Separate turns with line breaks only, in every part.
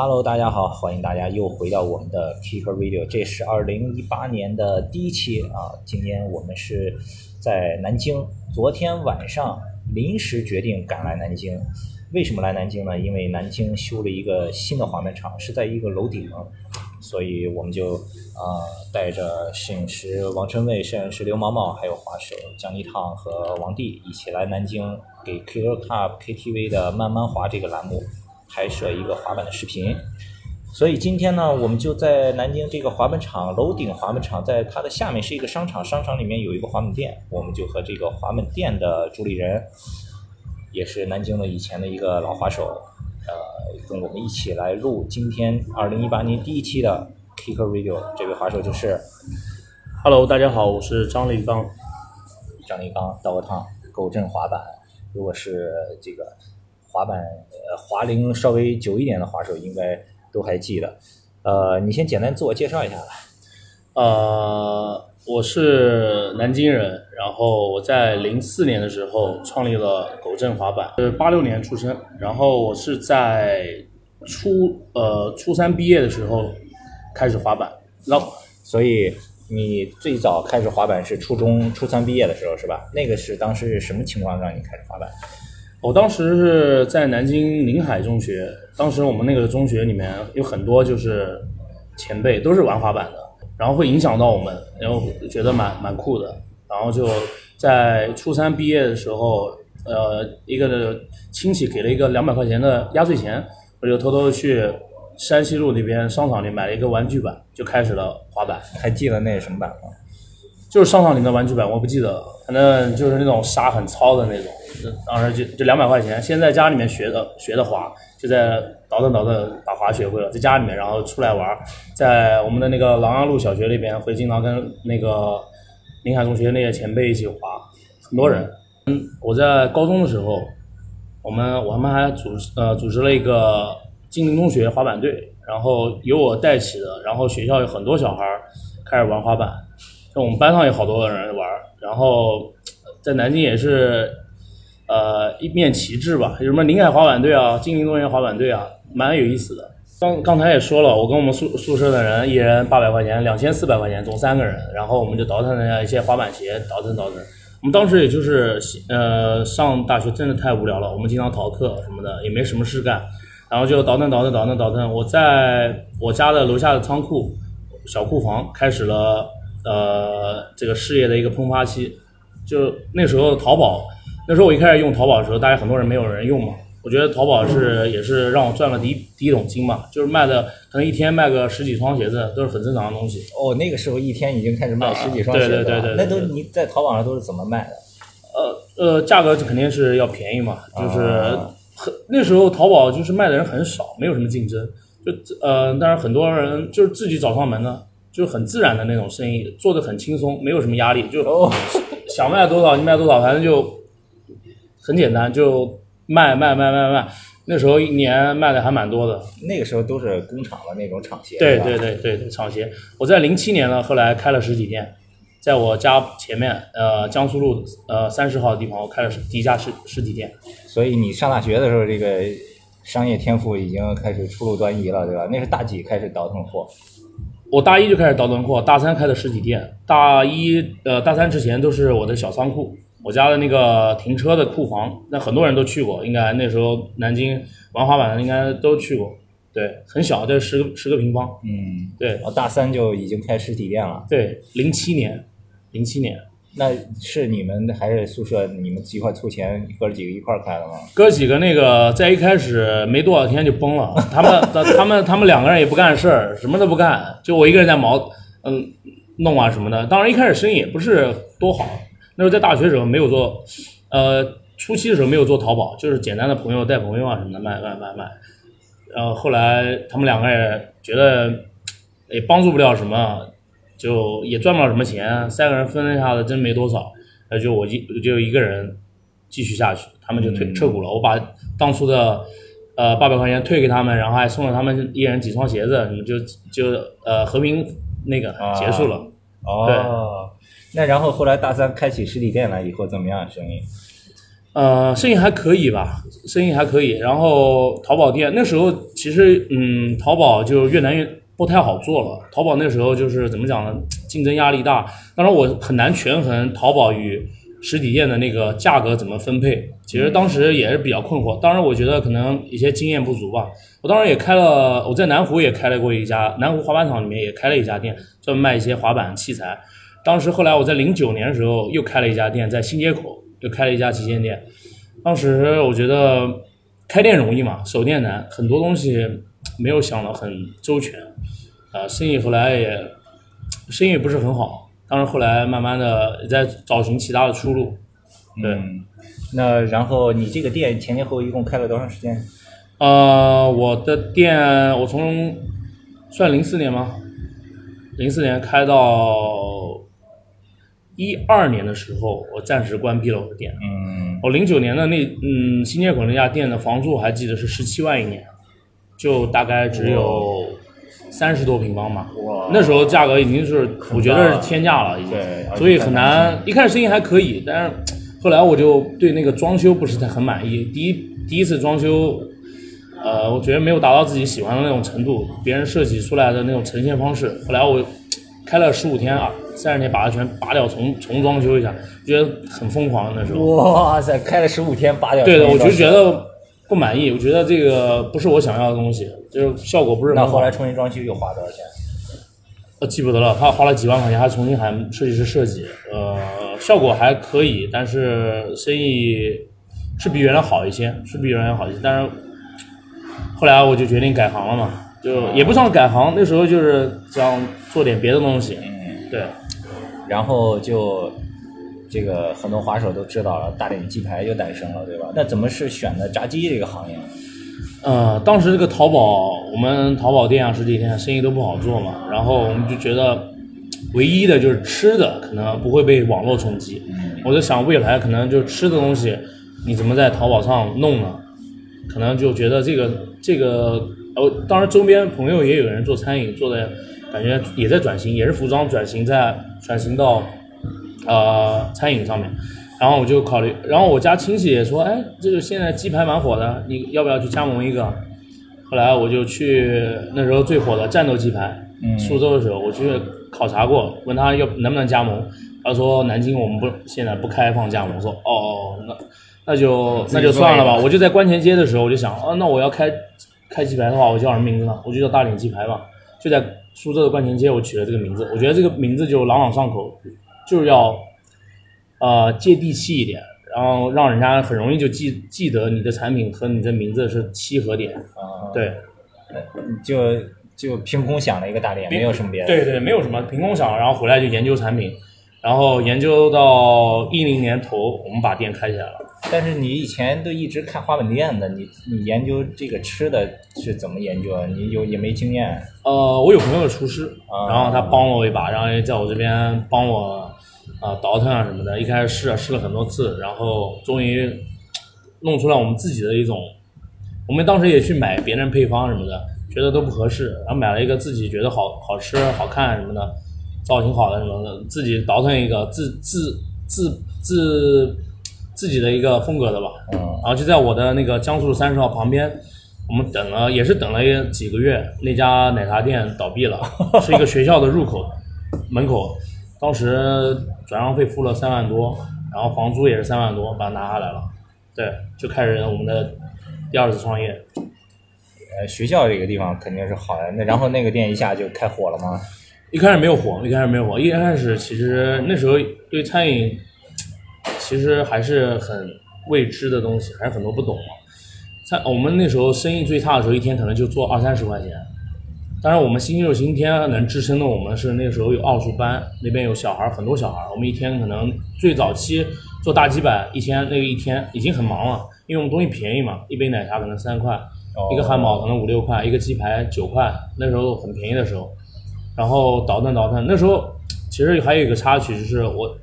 Hello，大家好，欢迎大家又回到我们的 Kicker Radio，这是二零一八年的第一期啊。今天我们是在南京，昨天晚上临时决定赶来南京。为什么来南京呢？因为南京修了一个新的滑板场，是在一个楼顶，所以我们就啊带着摄影师王春卫、摄影师刘毛毛，还有滑手姜一烫和王帝一起来南京，给 Kicker Cup KTV 的慢慢滑这个栏目拍摄一个滑板的视频。所以今天呢，我们就在南京这个滑板场楼顶滑板场，在它的下面是一个商场，商场里面有一个滑板店，我们就和这个滑板店的主理人。也是南京的以前的一个老滑手，呃，跟我们一起来录今天二零一八年第一期的 Kicker Radio。这位滑手就是
，Hello，大家好，我是张立刚。
张立刚，道个趟，狗镇滑板。如果是这个滑板呃滑龄稍微久一点的滑手，应该都还记得。呃，你先简单自我介绍一下吧。
呃。我是南京人，然后我在零四年的时候创立了狗镇滑板，是八六年出生，然后我是在初呃初三毕业的时候开始滑板，
那所以你最早开始滑板是初中初三毕业的时候是吧？那个是当时是什么情况让你开始滑板？
我当时是在南京临海中学，当时我们那个中学里面有很多就是前辈都是玩滑板的。然后会影响到我们，然后觉得蛮蛮酷的，然后就在初三毕业的时候，呃，一个亲戚给了一个两百块钱的压岁钱，我就偷偷去山西路那边商场里买了一个玩具板，就开始了滑板。
还记得那什么板吗？
就是上上林的玩具板，我不记得了，反正就是那种沙很糙的那种。当时就就两百块钱，先在家里面学的学的滑，就在倒腾倒腾把滑学会了，在家里面，然后出来玩，在我们的那个琅琊路小学那边，会经常跟那个临海中学那些前辈一起滑，很多人。嗯，我在高中的时候，我们我们还组呃组织了一个金陵中学滑板队，然后由我带起的，然后学校有很多小孩开始玩滑板，我们班上有好多人玩，然后在南京也是。呃，一面旗帜吧，有什么临海滑板队啊，金陵公园滑板队啊，蛮有意思的。刚刚才也说了，我跟我们宿宿舍的人一人八百块钱，两千四百块钱，总三个人，然后我们就倒腾了一下一些滑板鞋，倒腾倒腾。我们当时也就是呃上大学真的太无聊了，我们经常逃课什么的，也没什么事干，然后就倒腾倒腾倒腾倒腾。我在我家的楼下的仓库小库房开始了呃这个事业的一个喷发期，就那时候淘宝。那时候我一开始用淘宝的时候，大家很多人没有人用嘛。我觉得淘宝是也是让我赚了第一第一桶金嘛，就是卖的可能一天卖个十几双鞋子都是很正常的东西。
哦，那个时候一天已经开始卖十几双鞋
子了。对对对对。
那都你在淘宝上都是怎么卖的？
呃呃，价格肯定是要便宜嘛，就是很那时候淘宝就是卖的人很少，没有什么竞争，就呃，但是很多人就是自己找上门的，就是很自然的那种生意，做的很轻松，没有什么压力，就 想卖多少你卖多少，反正就。很简单，就卖卖卖卖卖，那时候一年卖的还蛮多的。
那个时候都是工厂的那种厂鞋。
对对对对对，厂鞋。我在零七年呢，后来开了实体店，在我家前面，呃，江苏路呃三十号的地方，我开了第一家实实体店。
所以你上大学的时候，这个商业天赋已经开始初露端倪了，对吧？那是大几开始倒腾货？
我大一就开始倒腾货，大三开的实体店，大一呃大三之前都是我的小仓库。我家的那个停车的库房，那很多人都去过，应该那时候南京玩滑板的应该都去过。对，很小，就十个十个平方。
嗯，
对。
我大三就已经开实体店了。
对，零七年，零七年。
那是你们还是宿舍你们一块凑钱，哥几个一块开的吗？
哥几个那个在一开始没多少天就崩了，他们他们他们两个人也不干事儿，什么都不干，就我一个人在忙嗯弄啊什么的。当然一开始生意也不是多好。那时候在大学时候没有做，呃，初期的时候没有做淘宝，就是简单的朋友带朋友啊什么的卖卖卖卖，然后后来他们两个人觉得也帮助不了什么，就也赚不了什么钱，三个人分了一下子真没多少，那就我一就一个人继续下去，他们就退撤股了，我把当初的呃八百块钱退给他们，然后还送了他们一人几双鞋子，就就呃和平那个结束了，
哦。那然后后来大三开起实体店来以后怎么样生意？
呃，生意还可以吧，生意还可以。然后淘宝店那时候其实，嗯，淘宝就越来越不太好做了。淘宝那时候就是怎么讲呢？竞争压力大。当然我很难权衡淘宝与实体店的那个价格怎么分配。其实当时也是比较困惑。当然我觉得可能一些经验不足吧。我当时也开了，我在南湖也开了过一家南湖滑板场里面也开了一家店，专门卖一些滑板器材。当时后来我在零九年的时候又开了一家店，在新街口。就开了一家旗舰店，当时我觉得开店容易嘛，守店难，很多东西没有想的很周全，啊，生意后来也生意不是很好，当然后来慢慢的也在找寻其他的出路。对，
那然后你这个店前前后后一共开了多长时间？
呃，我的店我从算零四年吗？零四年开到。一二年的时候，我暂时关闭了我的店。
嗯，
我零九年的那嗯新街口那家店的房租我还记得是十七万一年，就大概只有三十多平方吧。
哇，
那时候价格已经是我觉得是天价了，已经。所以很难。一开始生意还可以，但是后来我就对那个装修不是太很满意。第一第一次装修，呃，我觉得没有达到自己喜欢的那种程度，别人设计出来的那种呈现方式。后来我开了十五天啊。三十天把它全拔掉，重重装修一下，觉得很疯狂那时候。
哇塞，开了十五天拔掉。
对的，我就觉得不满意，我觉得这个不是我想要的东西，就是效果不是。
那后来重新装修又花多少钱？
呃，记不得了，他花了几万块钱，还重新喊设计师设计，呃，效果还可以，但是生意是比原来好一些，是比原来好一些。但是后来我就决定改行了嘛，就也不算改行，那时候就是想做点别的东西。嗯，对。
然后就这个很多滑手都知道了，大脸鸡排就诞生了，对吧？那怎么是选的炸鸡这个行业？
呃，当时这个淘宝，我们淘宝店啊实体店生意都不好做嘛，然后我们就觉得唯一的就是吃的可能不会被网络冲击。我在想未来可能就吃的东西，你怎么在淘宝上弄呢？可能就觉得这个这个，呃，当然周边朋友也有人做餐饮，做的。感觉也在转型，也是服装转型，在转型到呃餐饮上面。然后我就考虑，然后我家亲戚也说，哎，这个现在鸡排蛮火的，你要不要去加盟一个？后来我就去那时候最火的战斗鸡排，苏州的时候我去考察过，问他要能不能加盟，他说南京我们不现在不开放加盟，我说哦哦，那那就那就算了吧。我就在观前街的时候，我就想，哦，那我要开开鸡排的话，我叫什么名字呢？我就叫大脸鸡排吧，就在。苏州的观前街，我取了这个名字，我觉得这个名字就朗朗上口，就是要，呃，接地气一点，然后让人家很容易就记记得你的产品和你的名字是契合点。啊，对，
就就凭空想了一个大点，没有什么别的。
对对，没有什么，凭空想，然后回来就研究产品，然后研究到一零年头，我们把店开起来了。
但是你以前都一直开花本店的，你你研究这个吃的是怎么研究啊？你有也没经验。
呃，我有朋友的厨师，然后他帮了我一把，然后也在我这边帮我啊倒腾啊什么的。一开始试啊试了很多次，然后终于弄出来我们自己的一种。我们当时也去买别人配方什么的，觉得都不合适，然后买了一个自己觉得好好吃、好看什么的，造型好的什么的，自己倒腾一个自自自自。自己的一个风格的吧，
嗯，
然后就在我的那个江苏三十号旁边，我们等了也是等了几个月，那家奶茶店倒闭了，是一个学校的入口门口，当时转让费付了三万多，然后房租也是三万多，把它拿下来了，对，就开始我们的第二次创业。
呃，学校这个地方肯定是好的，那然后那个店一下就开火了吗？
一开始没有火，一开始没有火，一开始其实那时候对餐饮。其实还是很未知的东西，还是很多不懂嘛。在我们那时候生意最差的时候，一天可能就做二三十块钱。当然，我们星期六、星期天能支撑的，我们是那时候有奥数班，那边有小孩很多小孩我们一天可能最早期做大几百，一天那个一天已经很忙了，因为我们东西便宜嘛，一杯奶茶可能三块，一个汉堡可能五六块，一个鸡排九块，那时候很便宜的时候。然后倒腾倒腾，那时候其实还有一个插曲，就是我。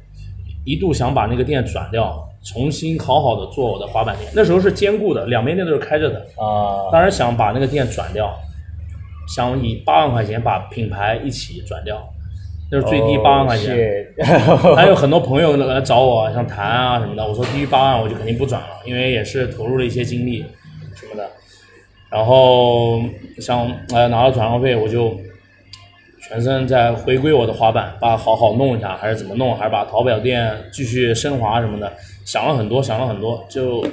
一度想把那个店转掉，重新好好的做我的滑板店。那时候是兼顾的，两边店都是开着的
啊。
当然想把那个店转掉，想以八万块钱把品牌一起转掉。就是最低八万块钱。
哦
还有很多朋友来找我，想谈啊什么的，我说低于八万我就肯定不转了，因为也是投入了一些精力什么的。然后想呃拿到转让费，我就全身在回归我的滑板，把好好弄一下，还是怎么弄，还是把淘宝店继续升华什么的，想了很多，想了很多。就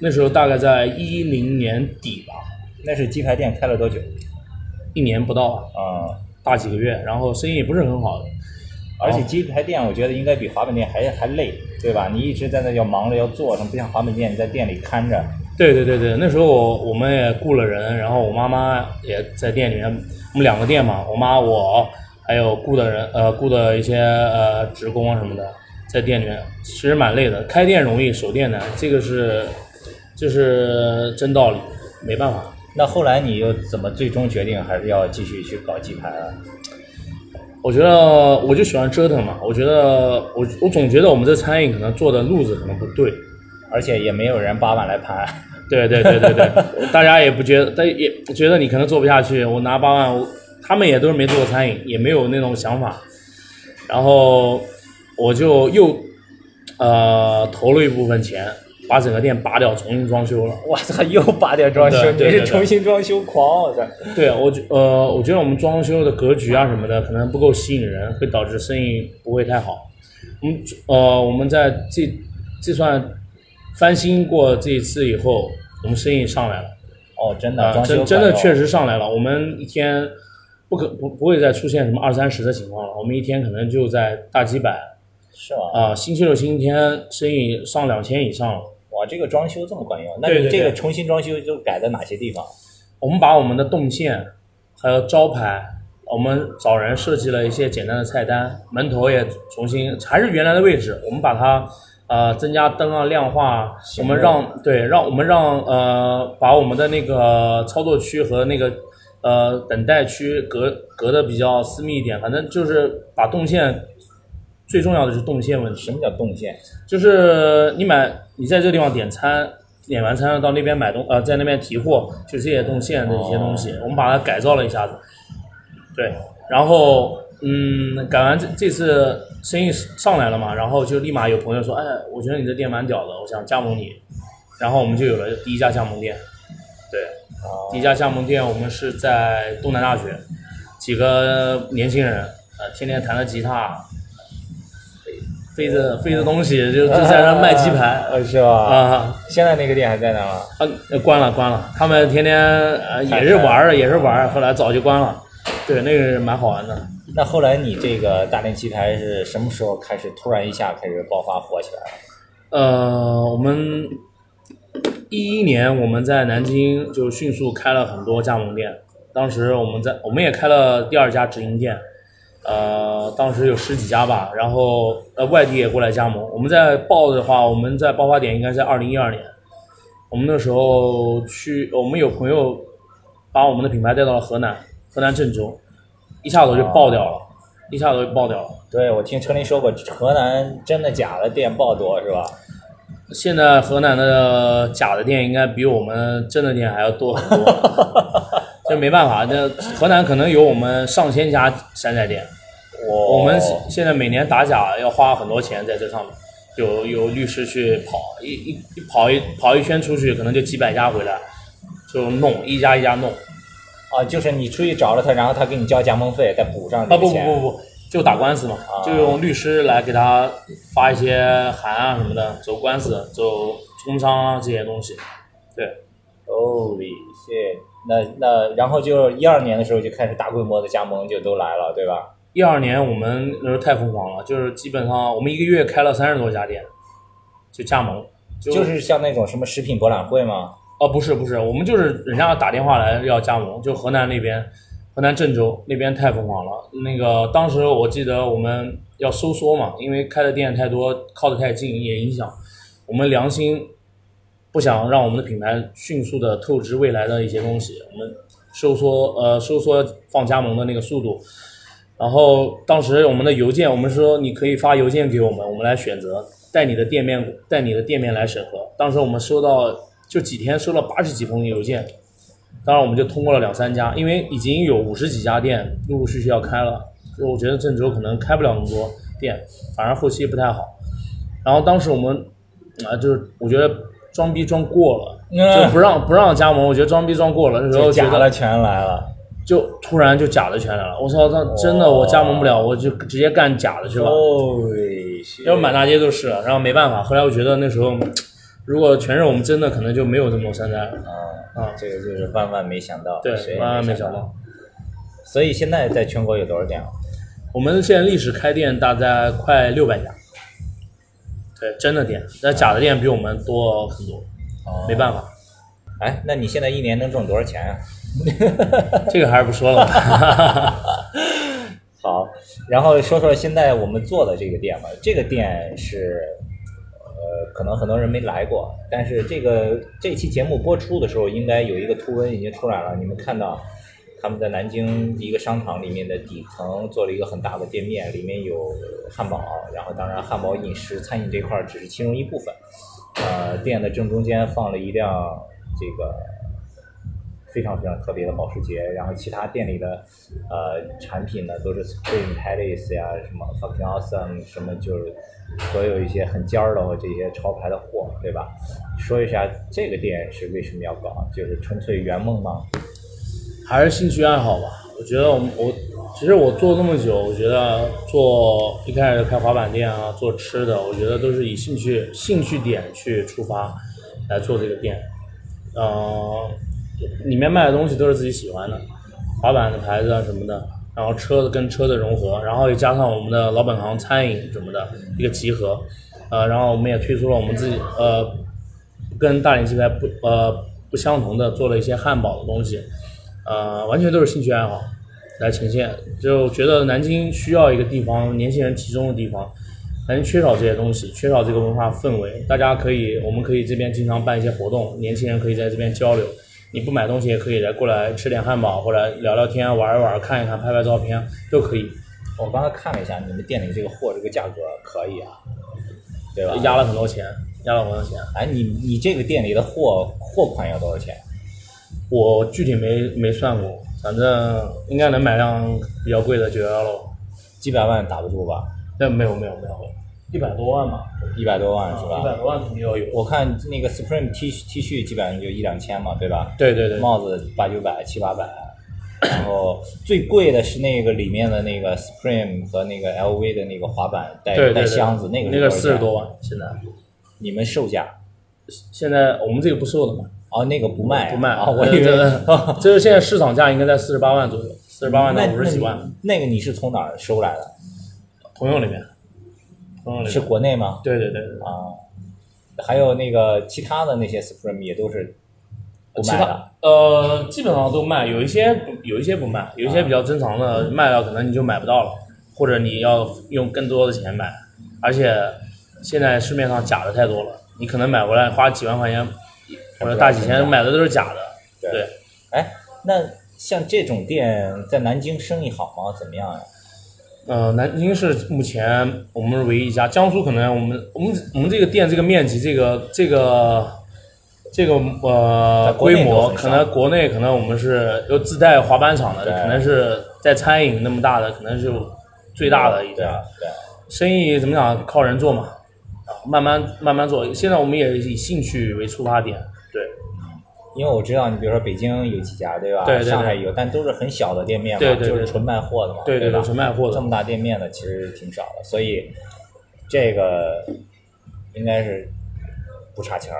那时候大概在一零年底吧，
那是鸡排店开了多久？
一年不到吧，
啊、
大几个月，然后生意也不是很好的。
而且鸡排店我觉得应该比滑板店还还累，对吧？你一直在那要忙着要做，什么不像滑板店你在店里看着。
对对对对，那时候我我们也雇了人，然后我妈妈也在店里面，我们两个店嘛，我妈我还有雇的人，呃，雇的一些呃职工啊什么的，在店里面其实蛮累的。开店容易，守店难，这个是就是真道理，没办法。
那后来你又怎么最终决定还是要继续去搞鸡排了？
我觉得我就喜欢折腾嘛，我觉得我我总觉得我们这餐饮可能做的路子可能不对，
而且也没有人八万来盘。
对对对对对，大家也不觉得，但也觉得你可能做不下去。我拿八万，我他们也都是没做过餐饮，也没有那种想法。然后我就又呃投了一部分钱，把整个店拔掉，重新装修了。
我操，又拔掉装修，你是重新装修狂，我操！
对，我觉呃，我觉得我们装修的格局啊什么的，可能不够吸引人，会导致生意不会太好。我们呃，我们在这这算翻新过这一次以后，我们生意上来了。
哦，真的，
啊，
装
真真的确实上来了。我们一天不可不不会再出现什么二三十的情况了。我们一天可能就在大几百
是吧？
啊、星期六、星期天生意上两千以上了。
哇，这个装修这么管用？那你这个重新装修就改在哪些地方？
我们把我们的动线还有招牌，我们找人设计了一些简单的菜单，门头也重新还是原来的位置，我们把它呃增加灯啊亮化啊，我们让对让我们让呃把我们的那个操作区和那个呃等待区隔隔的比较私密一点，反正就是把动线。最重要的是动线问题
什，么叫动线？
就是你买你在这个地方点餐，点完餐到那边买东呃，在那边提货，就这些动线的一些东西，我们把它改造了一下子。对，然后嗯，改完这这次生意上来了嘛，然后就立马有朋友说，哎，我觉得你这店蛮屌的，我想加盟你，然后我们就有了第一家加盟店。对，
啊
第一家加盟店我们是在东南大学，几个年轻人，呃，天天弹着吉他，背着飞着东西就就在那卖鸡排
呃，是吧？
啊
现在那个店还在那吗？
啊，呃关了关了，他们天天呃也是玩儿也是玩儿，后来早就关了。对，那个蛮好玩的。
那后来你这个大连鸡排是什么时候开始突然一下开始爆发火起来了？
呃，我们一一年我们在南京就迅速开了很多加盟店，当时我们在我们也开了第二家直营店，呃，当时有十几家吧，然后呃外地也过来加盟。我们在报的话，我们在爆发点应该在二零一二年，我们那时候去，我们有朋友把我们的品牌带到了河南，河南郑州，一下子就爆掉了，一下子就爆掉了。
对，我听车林说过，河南真的假的店爆多是吧？
现在河南的假的店应该比我们真的店还要多很多，这没办法，这河南可能有我们上千家山寨店，
我
我们现在每年打假要花很多钱在这上面，有有律师去跑，一一一跑一跑一圈出去，可能就几百家回来，就弄一家一家弄，
啊，就是你出去找了他，然后他给你交加盟费，再补上这
啊不不。不不，就打官司嘛，
啊
就用律师来给他发一些函啊什么的，走官司，走工商啊这些东西，对。
Holy shit！那那然后就一二年的时候就开始大规模的加盟就都来了，对吧？
一二年我们那时候太疯狂了，就是基本上我们一个月开了三十多家店，就加盟，就
就是像那种什么食品博览会吗？
哦不是不是，我们就是人家打电话来要加盟，就河南那边，河南郑州那边太疯狂了。那个当时我记得我们要收缩嘛，因为开的店太多，靠得太近也影响我们良心，不想让我们的品牌迅速的透支未来的一些东西，我们收缩呃收缩放加盟的那个速度。然后当时我们的邮件，我们说你可以发邮件给我们，我们来选择带你的店面带你的店面来审核。当时我们收到就几天收了八十几封邮件，当然我们就通过了两三家，因为已经有五十几家店陆陆续续要开了，就我觉得郑州可能开不了那么多店，反而后期不太好。然后当时我们啊，就是我觉得装逼装过了，就不让不让加盟，我觉得装逼装过了，那时候
假的全来了。
就突然就假的全来了，我操，那真的我加盟不了，我就直接干假的去了。
哦，
要不满大街都是，然后没办法，后来我觉得那时候如果全是我们真的，可能就没有这么多山寨了。
啊啊，这个就是万万没想到，
对，
也
万万没
想
想到。
所以现在在全国有多少店了？
我们现在历史开店大概快六百家，对，真的店，那假的店比我们多很多，
哦
没办法，
哎，那你现在一年能挣多少钱啊？
这个还是不说了吧。
好，然后说说现在我们做的这个店吧。这个店是，呃，可能很多人没来过，但是这个这期节目播出的时候，应该有一个图文已经出来了。你们看到他们在南京一个商场里面的底层做了一个很大的店面，里面有汉堡，然后当然汉堡饮食餐饮这块儿只是其中一部分。呃，店的正中间放了一辆这个非常非常特别的保时捷，然后其他店里的呃产品呢都是 Supreme Palace 呀，什么 Fucking Awesome，什么就是所有一些很尖儿的这些潮牌的货，对吧？说一下这个店是为什么要搞，就是纯粹圆梦吗？
还是兴趣爱好吧。我觉得我们我其实我做那么久，我觉得做一开始开滑板店啊，做吃的，我觉得都是以兴趣兴趣点去出发来做这个店。呃，里面卖的东西都是自己喜欢的，滑板的牌子啊什么的，然后车子跟车的融合，然后也加上我们的老本行餐饮什么的一个集合。呃，然后我们也推出了我们自己呃跟大连鸡排不呃不相同的做了一些汉堡的东西。呃，完全都是兴趣爱好来呈现。就觉得南京需要一个地方，年轻人集中的地方。南京缺少这些东西，缺少这个文化氛围。大家可以，我们可以这边经常办一些活动，年轻人可以在这边交流。你不买东西也可以来过来吃点汉堡，或者聊聊天、玩一玩、看一看、拍拍照片都可以。
我刚才看了一下你们店里这个货，这个价格可以啊，对吧？
压了很多钱，压了很多钱。
哎，你你这个店里的货货款要多少钱？
我具体没没算过，反正应该能买辆比较贵的九幺幺喽。
几百万打不住吧？
但没有没有没有，一百多万吧，
一百多万是吧
一百
吧？
多万肯定要有。
我看那个 Supreme T T 恤基本上就一两千嘛，对吧？
对对对，
帽子八九百、七八百，然后最贵的是那个里面的那个 Supreme 和那个 LV 的那个滑板带带箱子，那个
那个四十多。万，现在
你们售价？
现在我们这个不售的嘛，
哦，那个不卖啊，
不卖
啊，我以为
就是现在市场价应该在四十八万左右，四十八万到五十几万，
那那个你是从哪儿收来的？
朋友里面，朋友里面
是国内吗？
对对对对，
啊，还有那个其他的那些 Supreme 也都是不
其
卖的。
呃基本上都卖，有一些有一些不卖，有一些比较珍藏的卖了可能你就买不到了，或者你要用更多的钱买，而且现在市面上假的太多了，你可能买回来花几万块钱或者大几千买的都是假的，
对
对。
哎，那像这种店在南京生意好吗？怎么样呀？
呃，南京是目前我们是唯一一家，江苏可能我们我们我们这个店这个面积，这个这个这个呃规模，可能国内可能我们是有自带滑板场的，可能是在餐饮那么大的，可能是最大的一家。
对，
生意怎么讲，靠人做嘛，啊，慢慢慢慢做。现在我们也以兴趣为出发点，对
因为我知道你比如说北京有几家对吧？
对对对
上海有，但都是很小的店面嘛，就是纯卖货的嘛，
对对，
对吧
纯卖货的。
这么大店面的其实挺少的，所以这个应该是不差钱儿，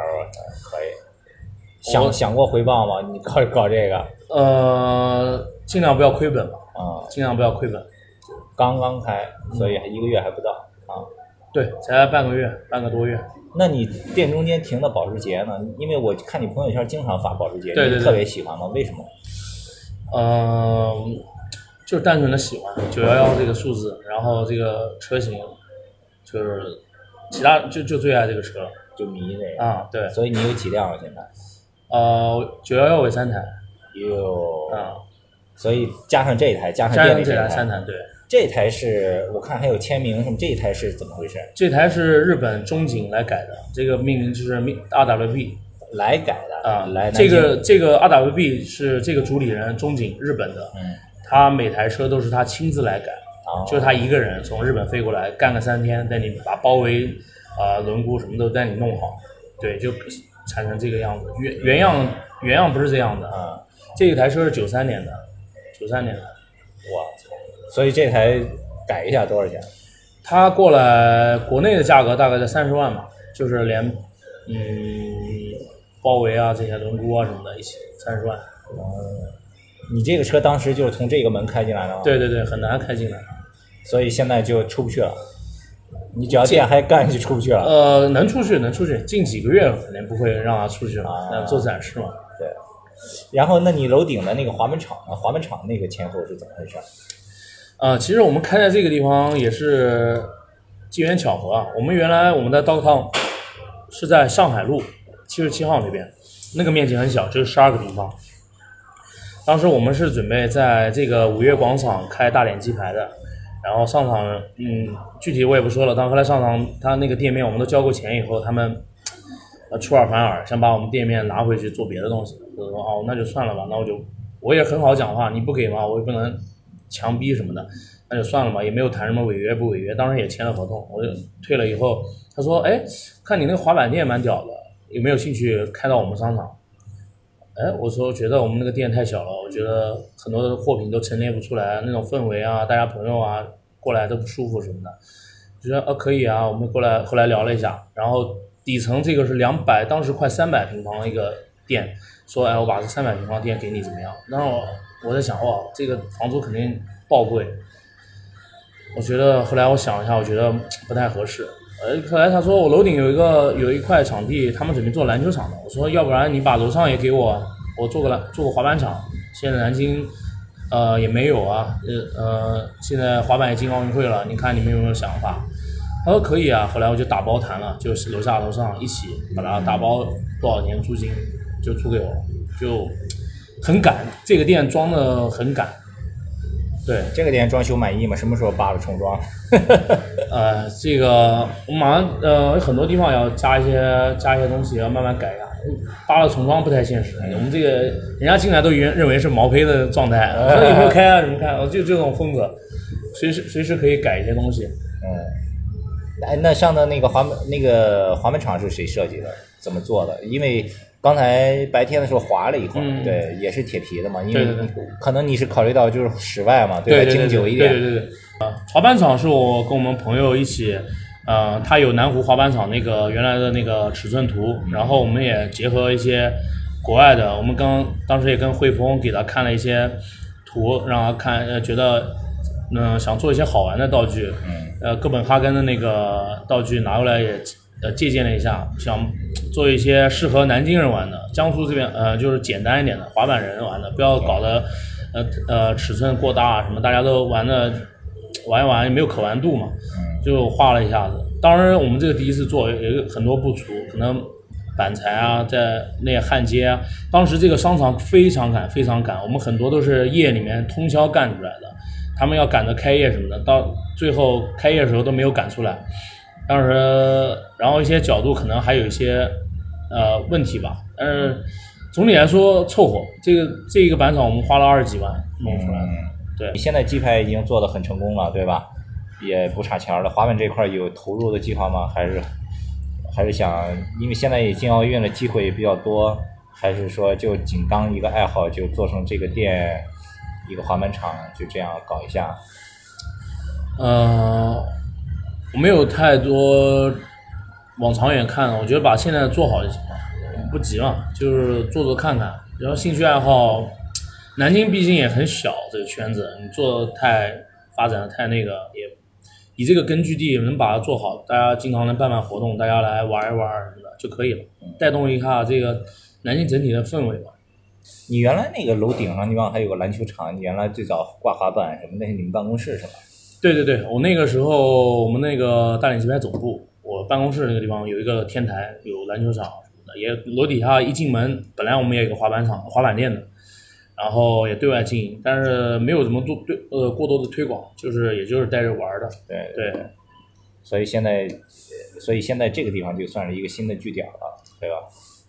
可以。想想过回报吗？你搞搞这个
呃，尽量不要亏本嘛，
啊、
尽量不要亏本。
刚刚开，所以还一个月还不到啊。
对，才半个月，半个多月。
那你店中间停的保时捷呢？因为我看你朋友圈经常发保时捷，
对对对
你特别喜欢吗？为什么？
嗯，就是单纯的喜欢九幺幺这个数字，然后这个车型，就是其他就就最爱这个车
就迷这个
啊，对，
所以你有几辆啊？现在
呃，九幺幺为三台
有
啊，
所以加上这一台，加上
这
店里这台，
台三台，对，
这台是我看还有签名什么，这台是怎么回事？
这台是日本中景来改的，这个命名就是命 RWB
来改的
啊，
来南
这个这个 RWB 是这个主理人中景日本的，
嗯
他每台车都是他亲自来改，
哦
就是他一个人从日本飞过来，干个三天，带你把包围啊、轮毂什么都带你弄好，对，就产成这个样子。原原样原样不是这样的，
啊，
这一台车是九三年的，九三年的。
我操！所以这台改一下多少钱？
它过来国内的价格大概在三十万吧，就是连嗯包围啊这些轮毂啊什么的一起三十万。
你这个车当时就是从这个门开进来的吗？，
对对对，很难开进来。
所以现在就出不去了。你只要店还干就出不去了。
呃，能出去能出去，近几个月肯定不会让它出去了
啊，
那做展示嘛。
对。然后，那你楼顶的那个滑门厂呢？滑门厂那个前后是怎么回事？
呃，其实我们开在这个地方也是机缘巧合啊。我们原来我们的 Dogtown 是在上海路七十七号那边，那个面积很小，只有十二个平方。当时我们是准备在这个五月广场开大连鸡排的，然后上场，嗯，具体我也不说了。但后来上场，他那个店面我们都交过钱以后，他们出尔反尔，想把我们店面拿回去做别的东西。我说哦，那就算了吧，那我就我也很好讲话，你不给嘛，我也不能强逼什么的，那就算了吧，也没有谈什么违约不违约，当时也签了合同，我就退了以后，他说，哎，看你那个滑板店蛮屌的，有没有兴趣开到我们商场？哎，我说觉得我们那个店太小了，我觉得很多的货品都陈列不出来，那种氛围啊，大家朋友啊过来都不舒服什么的。就说呃可以啊，我们过来后来聊了一下，然后底层这个是两百，当时快三百平方一个店，说哎我把这三百平方店给你怎么样？然后我在想哇，这个房租肯定爆贵。我觉得后来我想了一下，我觉得不太合适。呃，后来他说我楼顶有一个有一块场地，他们准备做篮球场的。我说要不然你把楼上也给我，我做个篮做个滑板场。现在南京呃也没有啊，呃呃现在滑板也进奥运会了，你看你们有没有想法？他说可以啊。后来我就打包谈了，就是楼下楼上一起把它打包多少年租金就租给我，就很赶，这个店装的很赶。对，
这个店装修满意吗？什么时候扒了重装？
呃，这个我马上呃很多地方要加一些加一些东西，要慢慢改一下。扒了重装不太现实，我们这个人家进来都认认为是毛坯的状态，我说有没有开啊？怎么开？哦，就这种风格，随时随时可以改一些东西。
嗯，哎，那上的那个滑门那个滑门厂是谁设计的？怎么做的？因为刚才白天的时候滑了一会儿，
嗯。
对，也是铁皮的嘛。因为可能你是考虑到就是室外嘛，
对对
经久一点。
对对对滑板场是我跟我们朋友一起，呃，他有南湖滑板场那个原来的那个尺寸图，然后我们也结合一些国外的，我们刚当时也跟汇丰给他看了一些图，让他看，呃，觉得嗯、想做一些好玩的道具，
嗯。
呃，哥本哈根的那个道具拿过来也呃借鉴了一下，想做一些适合南京人玩的，江苏这边呃就是简单一点的滑板人玩的，不要搞得呃呃尺寸过大啊什么，大家都玩的玩一玩没有可玩度嘛，就画了一下子。当然我们这个第一次做，有很多不足，可能板材啊，在那些焊接啊，当时这个商场非常赶，非常赶，我们很多都是夜里面通宵干出来的。他们要赶着开业什么的，到最后开业的时候都没有赶出来。当时，然后一些角度可能还有一些呃问题吧，但是总体来说凑合。这个这一个板场我们花了二十几万弄出来的，对
你现在鸡排已经做的很成功了，对吧？也不差钱了。滑板这块有投入的计划吗？还是还是想，因为现在也进奥运的，机会也比较多，还是说就仅当一个爱好，就做成这个店一个滑板场，就这样搞一下？
呃，我没有太多往长远看，我觉得把现在做好就行了，不急嘛，就是做做看看。然后兴趣爱好，南京毕竟也很小，这个圈子你做得太发展的太那个，也以这个根据地能把它做好，大家经常能办办活动，大家来玩一玩什么的就可以了，带动一下这个南京整体的氛围吧。
你原来那个楼顶上地方还有个篮球场，你原来最早挂滑板什么，那是你们办公室是吧？
对对对，我那个时候我们那个大连棋牌总部，我办公室那个地方有一个天台，有篮球场什么的，也楼底下一进门，本来我们也有个滑板场、滑板店的，然后也对外经营，但是没有怎么做对呃过多的推广，就是也就是带着玩的。
对
对，
所以现在，所以现在这个地方就算是一个新的据点了，对吧？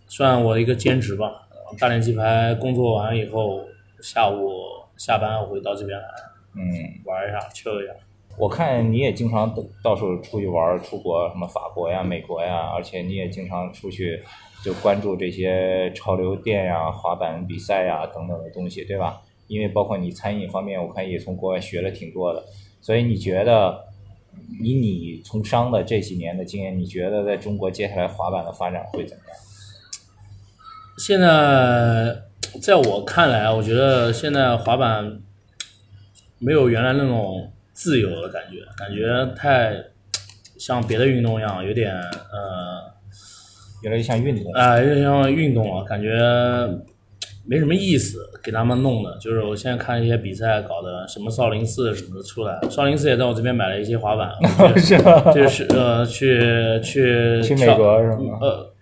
算我的一个兼职吧。大连棋牌工作完以后，下午下班我会到这边来
嗯，
玩一下、chill 一下。
我看你也经常到到处出去玩，出国什么法国呀、美国呀，而且你也经常出去就关注这些潮流店呀、滑板比赛呀等等的东西，对吧？因为包括你餐饮方面，我看也从国外学了挺多的，所以你觉得以你从商的这几年的经验，你觉得在中国接下来滑板的发展会怎么样？
现在在我看来，我觉得现在滑板没有原来那种自由的感觉，感觉太像别的运动一样，有点呃
有点像运动。
啊，有点像运动了，感觉没什么意思，给他们弄的。就是我现在看一些比赛搞的，什么少林寺什么的出来，少林寺也在我这边买了一些滑板，
是？
就是呃去去
去美国是吗？
呃，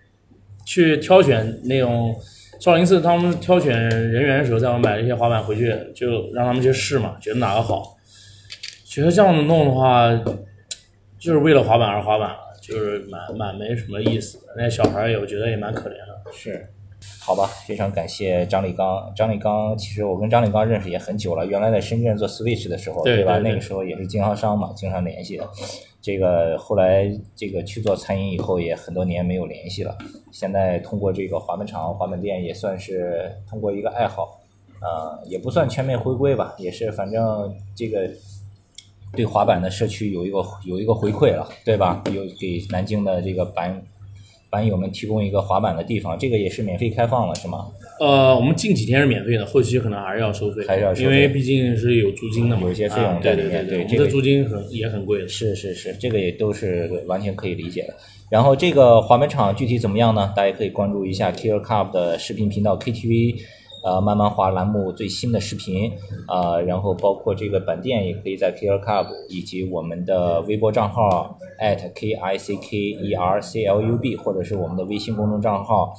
去挑选那种少林寺他们挑选人员的时候，在我买了一些滑板回去，就让他们去试嘛，觉得哪个好。觉得这样子弄的话，就是为了滑板而滑板了，就是蛮蛮没什么意思的。那小孩儿也我觉得也蛮可怜的。
是，好吧，非常感谢张立刚。张立刚，其实我跟张立刚认识也很久了，原来在深圳做 Switch 的时候，吧？
对对对
那个时候也是经销商嘛，经常联系的。这个后来这个去做餐饮以后，也很多年没有联系了。现在通过这个滑板厂、滑板店，也算是通过一个爱好，呃，也不算全面回归吧，也是反正这个对滑板的社区有一个有一个回馈了，对吧？有给南京的这个板板友们提供一个滑板的地方，这个也是免费开放了，是吗？
呃，我们近几天是免费的，后期可能还是要收费，
还是要收费
因为毕竟是有租金的嘛，
有一些费用
啊
在里
对对对，我
面对这个
们的租金很也很贵的。
是是是，这个也都是完全可以理解的。然后这个滑板场具体怎么样呢？大家可以关注一下 Killer Cup 的视频频道 KTV，呃，慢慢滑栏目最新的视频啊、然后包括这个本店也可以在 Killer Cup 以及我们的微博账号 at k i c k e r c l u b，或者是我们的微信公众账号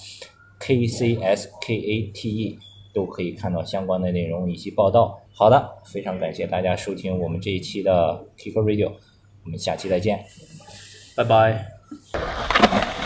k c s k a t e。都可以看到相关的内容以及报道。好的，非常感谢大家收听我们这一期的 Kicker Radio，我们下期再见。
拜拜。